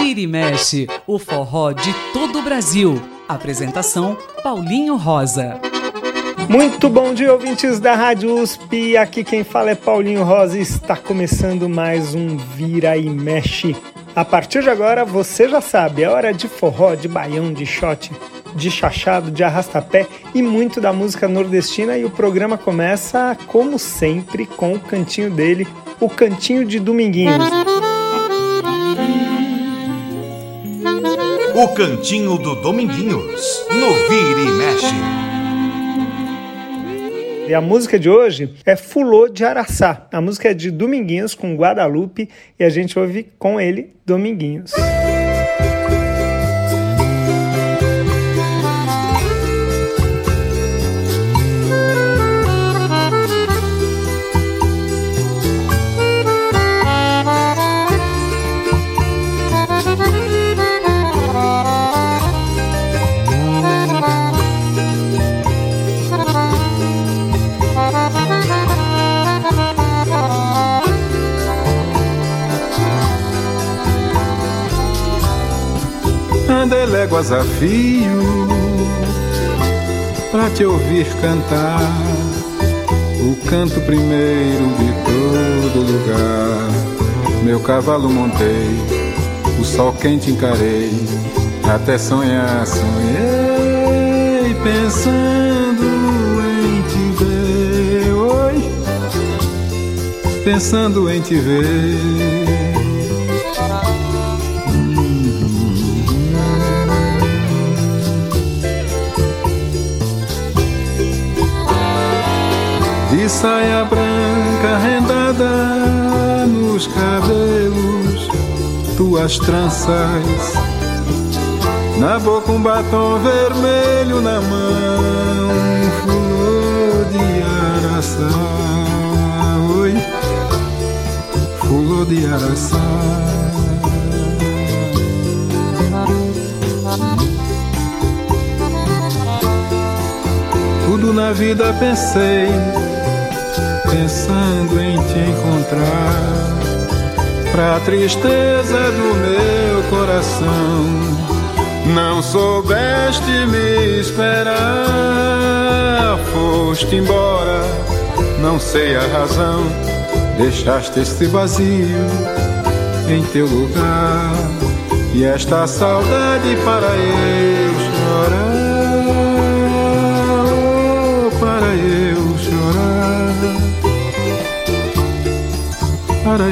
Vira e mexe, o forró de todo o Brasil. Apresentação Paulinho Rosa. Muito bom dia, ouvintes da Rádio USP. Aqui quem fala é Paulinho Rosa e está começando mais um Vira e Mexe. A partir de agora, você já sabe, é hora de forró, de baião, de shot, de chachado, de arrastapé e muito da música nordestina. E o programa começa, como sempre, com o cantinho dele, o Cantinho de Dominguinhos. O Cantinho do Dominguinhos, no Vira e Mexe. E a música de hoje é Fulô de Araçá. A música é de Dominguinhos com Guadalupe e a gente ouve com ele Dominguinhos. Andei léguas a fio pra te ouvir cantar o canto primeiro de todo lugar. Meu cavalo montei, o sol quente encarei, até sonhar sonhei pensando em te ver. Oi, pensando em te ver. Saia branca rendada nos cabelos, tuas tranças, na boca um batom vermelho na mão, flor de araçá, oi, flor de araçá. Tudo na vida pensei pensando em te encontrar. Pra tristeza do meu coração, não soubeste me esperar. Foste embora, não sei a razão. Deixaste este vazio em teu lugar. E esta saudade para eu para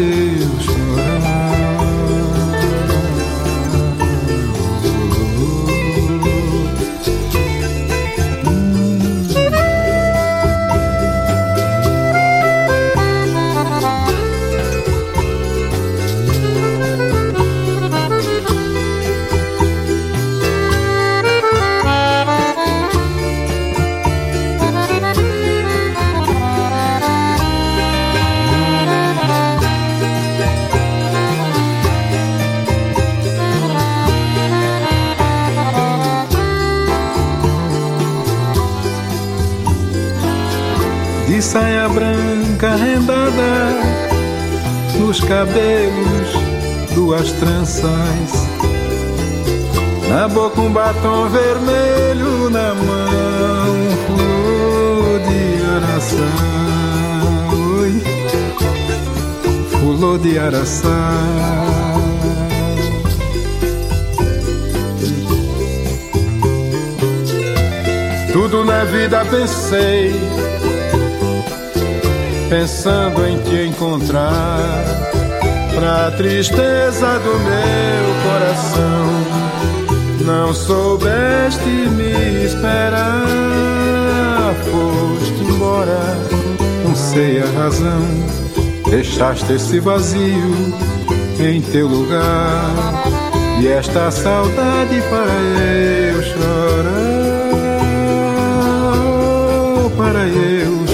duas tranças, na boca um batom vermelho, na mão flor de araçá, oi, flor de araçá. Tudo na vida pensei pensando em te encontrar. Pra tristeza do meu coração, não soubeste me esperar. Foste embora, não sei a razão. Deixaste esse vazio em teu lugar. E esta saudade para eu chorar, para eu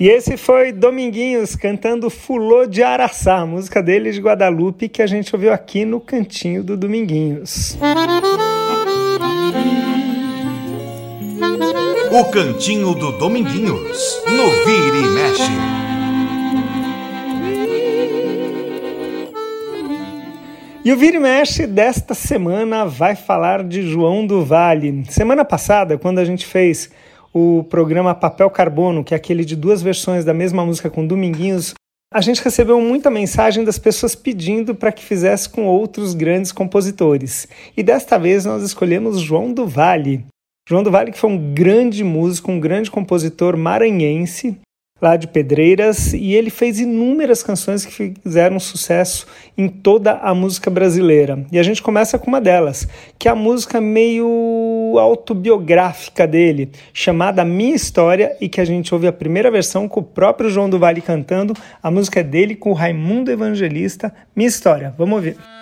E esse foi Dominguinhos cantando Fulô de Araçá, música dele de Guadalupe, que a gente ouviu aqui no cantinho do Dominguinhos. O cantinho do Dominguinhos, no Vira e Mexe. E o Vira e Mexe desta semana vai falar de João do Vale. Semana passada, quando a gente fez o programa Papel Carbono, que é aquele de duas versões da mesma música com Dominguinhos, a gente recebeu muita mensagem das pessoas pedindo para que fizesse com outros grandes compositores. E desta vez nós escolhemos João do Vale. João do Vale que foi um grande músico, um grande compositor maranhense, lá de Pedreiras, e ele fez inúmeras canções que fizeram sucesso em toda a música brasileira. E a gente começa com uma delas, que é a música meio autobiográfica dele, chamada Minha História, e que a gente ouve a primeira versão com o próprio João do Vale cantando. A música é dele com o Raimundo Evangelista, Minha História. Vamos ouvir.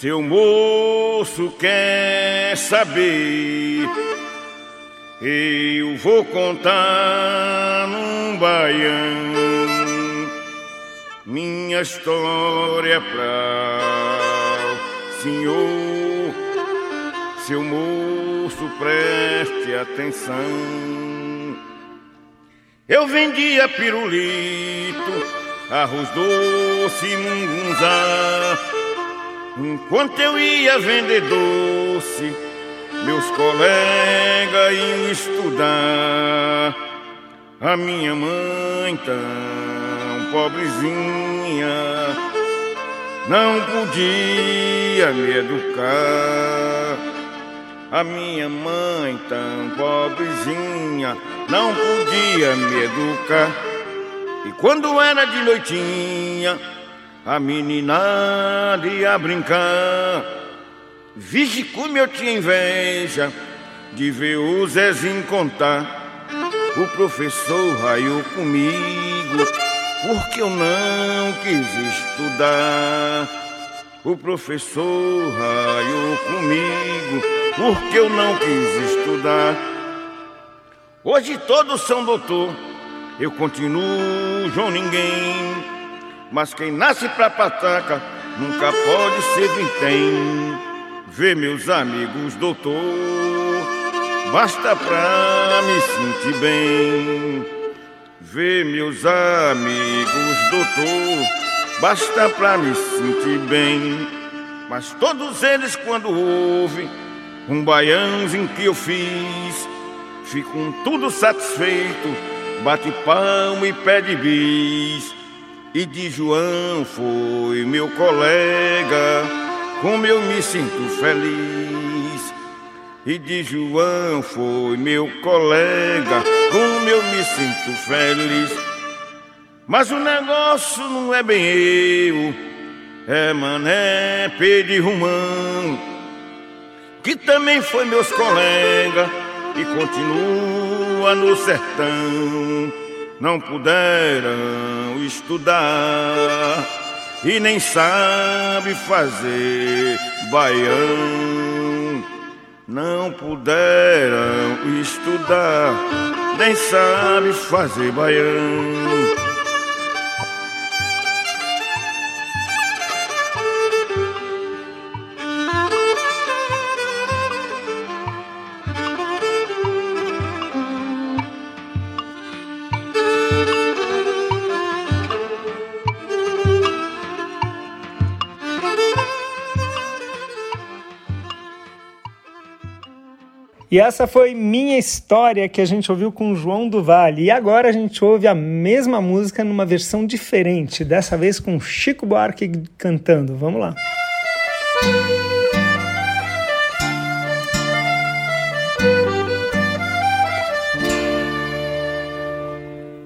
Seu moço quer saber, eu vou contar num baião minha história pra o senhor. Seu moço preste atenção. Eu vendia pirulito, arroz doce, mungunzá Enquanto eu ia vender doce, meus colegas iam estudar. A minha mãe, tão pobrezinha, não podia me educar. A minha mãe, tão pobrezinha, não podia me educar. E quando era de noitinha, a meninada ia brincar. Vige como eu tinha inveja de ver o Zezinho contar. O professor raiou comigo porque eu não quis estudar. O professor raiou comigo porque eu não quis estudar. Hoje todos são doutor, eu continuo João Ninguém. Mas quem nasce pra pataca nunca pode ser vintém. Vê meus amigos, doutor, basta pra me sentir bem. Vê meus amigos, doutor, basta pra me sentir bem. Mas todos eles, quando ouvem um baiãozinho que eu fiz, ficam tudo satisfeito, bate palmo e pede bis. E de João foi meu colega, como eu me sinto feliz. E de João foi meu colega, como eu me sinto feliz. Mas o negócio não é bem eu, é Mané Pedro Romão, que também foi meus colegas e continua no sertão não puderam estudar e nem sabe fazer baião. Não puderam estudar, nem sabe fazer baião. E essa foi minha história que a gente ouviu com João do Vale. E agora a gente ouve a mesma música numa versão diferente, dessa vez com Chico Buarque cantando. Vamos lá.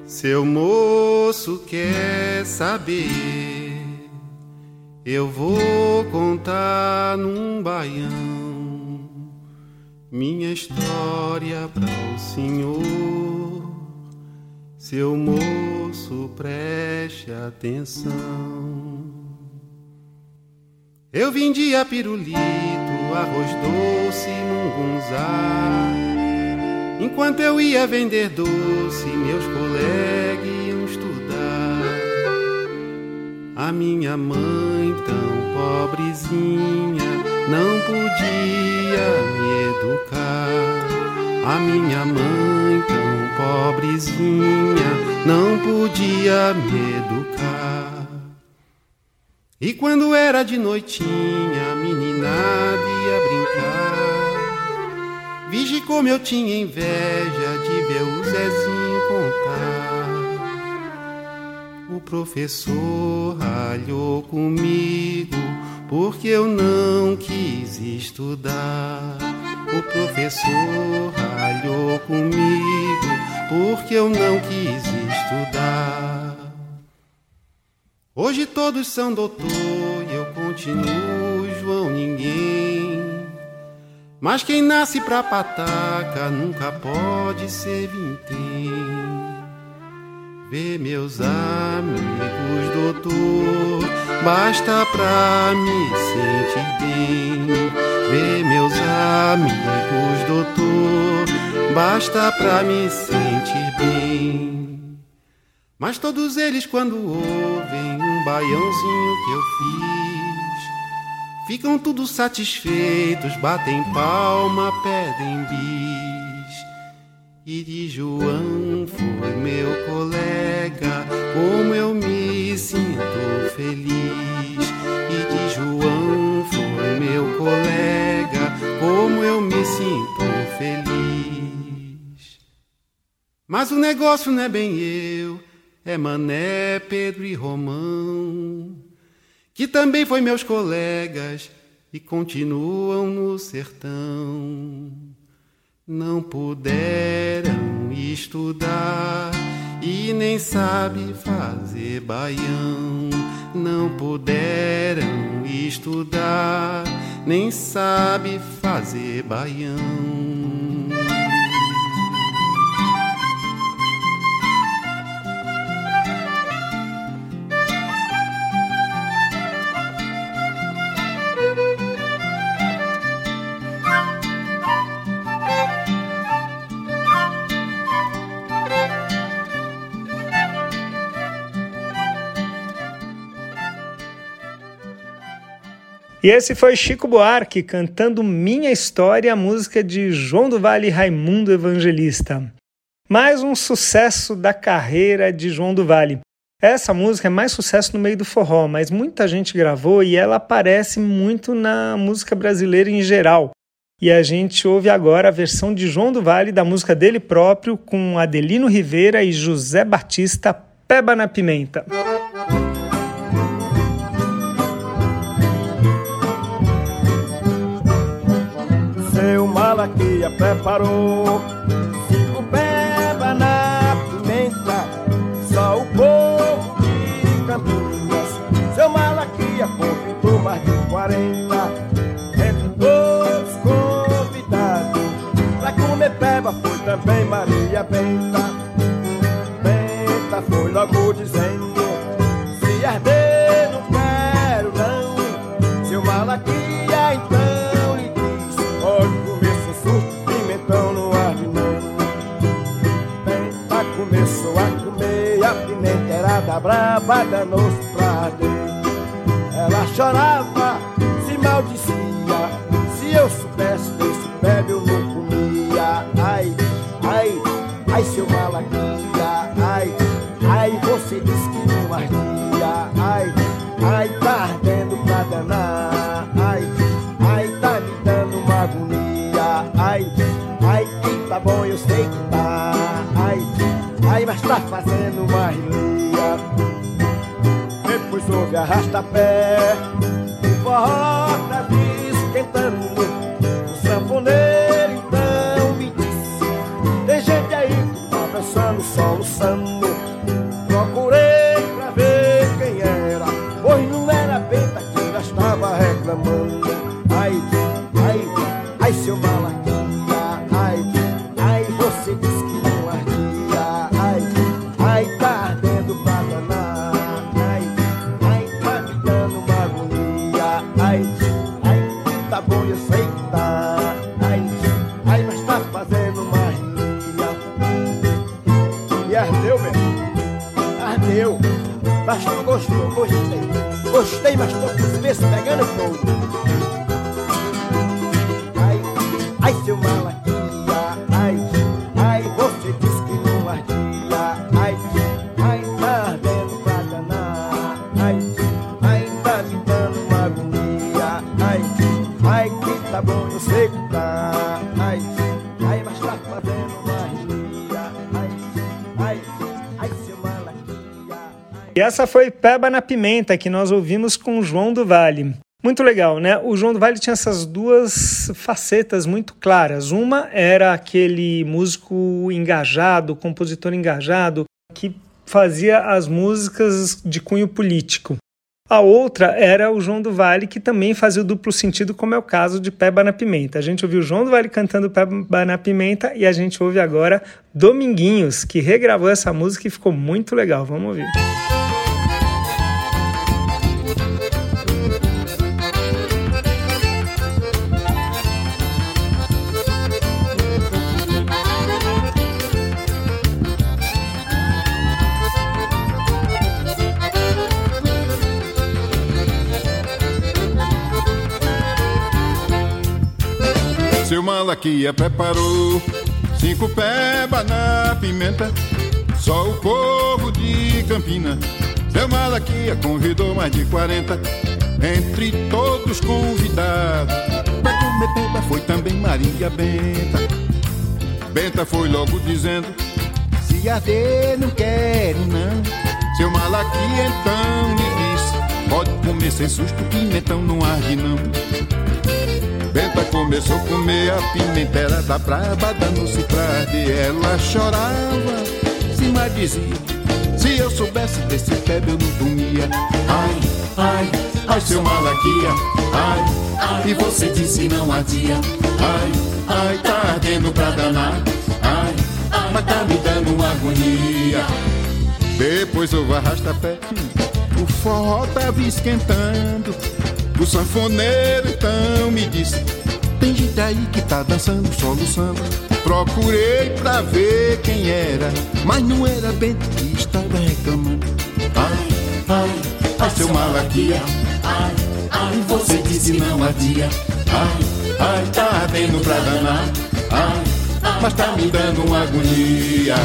Seu moço quer saber, eu vou contar num baião minha história para o senhor. Seu moço, preste atenção. Eu vendia pirulito, arroz doce, mungunzá. Enquanto eu ia vender doce, meus colegas iam estudar. A minha mãe, tão pobrezinha, não podia me educar. A minha mãe, tão pobrezinha, não podia me educar. E quando era de noitinha, a meninada ia brincar. Vige como eu tinha inveja de ver o Zezinho contar. O professor ralhou comigo porque eu não quis estudar. O professor ralhou comigo porque eu não quis estudar. Hoje todos são doutor e eu continuo João Ninguém. Mas quem nasce pra pataca nunca pode ser vintém. Vê meus amigos, doutor, basta pra me sentir bem. Vê meus amigos, doutor, basta pra me sentir bem. Mas todos eles, quando ouvem um baiãozinho que eu fiz, ficam tudo satisfeitos, batem palma, pedem bis. E de João foi meu colega, como eu me sinto feliz. E de João foi meu colega, como eu me sinto feliz. Mas o negócio não é bem eu, é Mané, Pedro e Romão, que também foi meus colegas e continuam no sertão não puderam estudar e nem sabe fazer baião. Não puderam estudar, nem sabe fazer baião. E esse foi Chico Buarque cantando Minha História, a música de João do Vale e Raimundo Evangelista. Mais um sucesso da carreira de João do Vale. Essa música é mais sucesso no meio do forró, mas muita gente gravou e ela aparece muito na música brasileira em geral. E a gente ouve agora a versão de João do Vale da música dele próprio com Adelino Rivera e José Batista Peba na Pimenta. Malaquia preparou cinco peba na pimenta, só o povo de Campinas. Seu Malaquia convidou mais de 40, ai, seu malaquia. Ai, ai, você disse que não ardia. Ai, ai, tá ardendo pra danar. Ai, ai, tá me dando uma agonia. Ai, ai, que tá bom, eu sei que tá. Ai, ai, mas tá fazendo uma houve arrasta-pé forró estava reclamando. Ai, ai, ai seu malaquia essa foi Peba na Pimenta, que nós ouvimos com o João do Vale. Muito legal, né? O João do Vale tinha essas duas facetas muito claras. Uma era aquele músico engajado, compositor engajado, que fazia as músicas de cunho político. A outra era o João do Vale, que também fazia o duplo sentido, como é o caso de Peba na Pimenta. A gente ouviu o João do Vale cantando Peba na Pimenta e a gente ouve agora Dominguinhos, que regravou essa música e ficou muito legal. Vamos ouvir. Seu Malaquia preparou cinco peba na pimenta. Só o povo de Campina. Seu Malaquia convidou mais de 40. Entre todos convidados. Pra comer peba foi também Maria Benta. Benta foi logo dizendo: Se arder, não quero não. Seu Malaquia então lhe disse: Pode comer sem susto, pimentão não arde não. Benta começou a comer a pimentera da braba, dando-se pra arder. Ela chorava, se maldizia. Se eu soubesse desse pebe, eu não comia. Ai, ai, ai, seu malaquia. Ai, ai, e você disse não adia. Ai, ai, tá ardendo pra danar. Ai, ai, mas tá me dando uma agonia. Depois eu vou arrastar pé. O forró tava esquentando. O sanfoneiro então me disse: Tem gente aí que tá dançando, soluçando. Procurei pra ver quem era, mas não era bem que estava reclamando. Ai, ai, ai, seu malaquia. Ai, ai, você disse não adia. Ai, ai, tá ardendo pra danar. Ai, mas tá me dando uma agonia.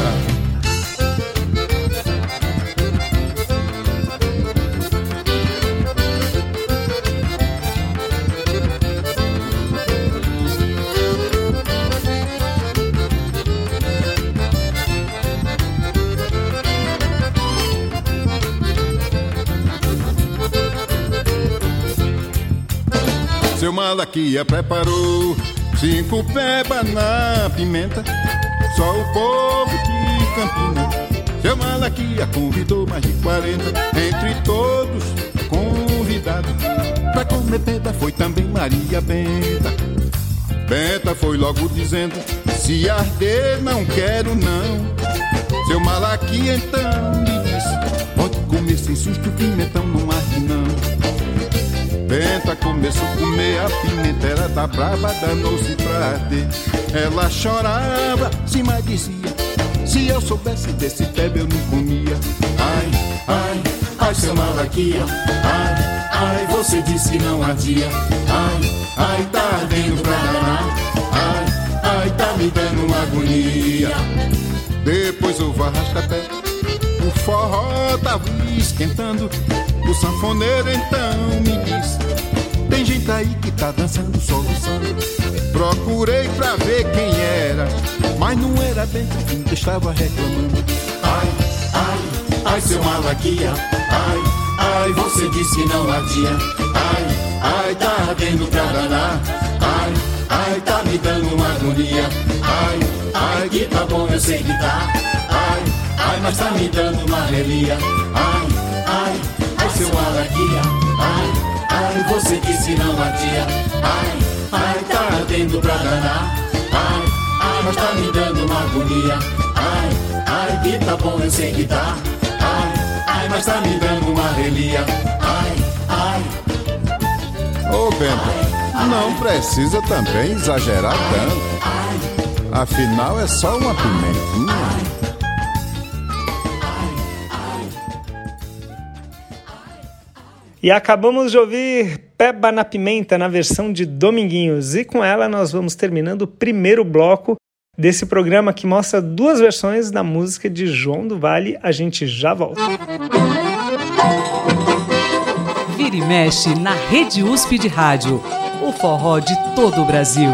Malaquia preparou cinco peba na pimenta. Só o povo de Campina. Seu Malaquia convidou mais de 40. Entre todos convidados. Pra comer peba foi também Maria Benta. Benta foi logo dizendo: Se arder, não quero não. Seu Malaquia então lhe disse: Pode comer sem susto, pimentão não arde não. Benta começou a comer a pimentera da brava, danou-se pra arder. Ela chorava, se maldizia. Se eu soubesse desse pebe, eu não comia. Ai, ai, ai, seu malaquia. Ai, ai, você disse que não ardia. Ai, ai, tá ardendo pra danar. Ai, ai, tá me dando uma agonia. Depois eu vou arrastar pé. O forró tava esquentando. O sanfoneiro então me disse: Gente aí que tá dançando, soluçando. Procurei pra ver quem era, mas não era bem quem estava reclamando. Ai, ai, ai, seu malaquia. Ai, ai, você disse que não adia. Ai, ai, tá ardendo pra danar. Ai, ai, tá me dando uma agonia. Ai, ai, que tá bom, eu sei que tá. Ai, ai, mas tá me dando uma relia. Ai, ai, ai, seu malaquia. Ai, ai, você disse não adia. Ai, ai, tá ardendo pra danar. Ai, ai, mas tá me dando uma agonia. Ai, ai, que tá bom, eu sei que tá. Ai, ai, mas tá me dando uma relia. Ai, ai. Ô Bento, não precisa também exagerar tanto. Afinal, é só uma pimentinha. E acabamos de ouvir Peba na Pimenta na versão de Dominguinhos. E com ela nós vamos terminando o primeiro bloco desse programa que mostra duas versões da música de João do Vale. A gente já volta. Vira e mexe na Rede USP de Rádio. O forró de todo o Brasil.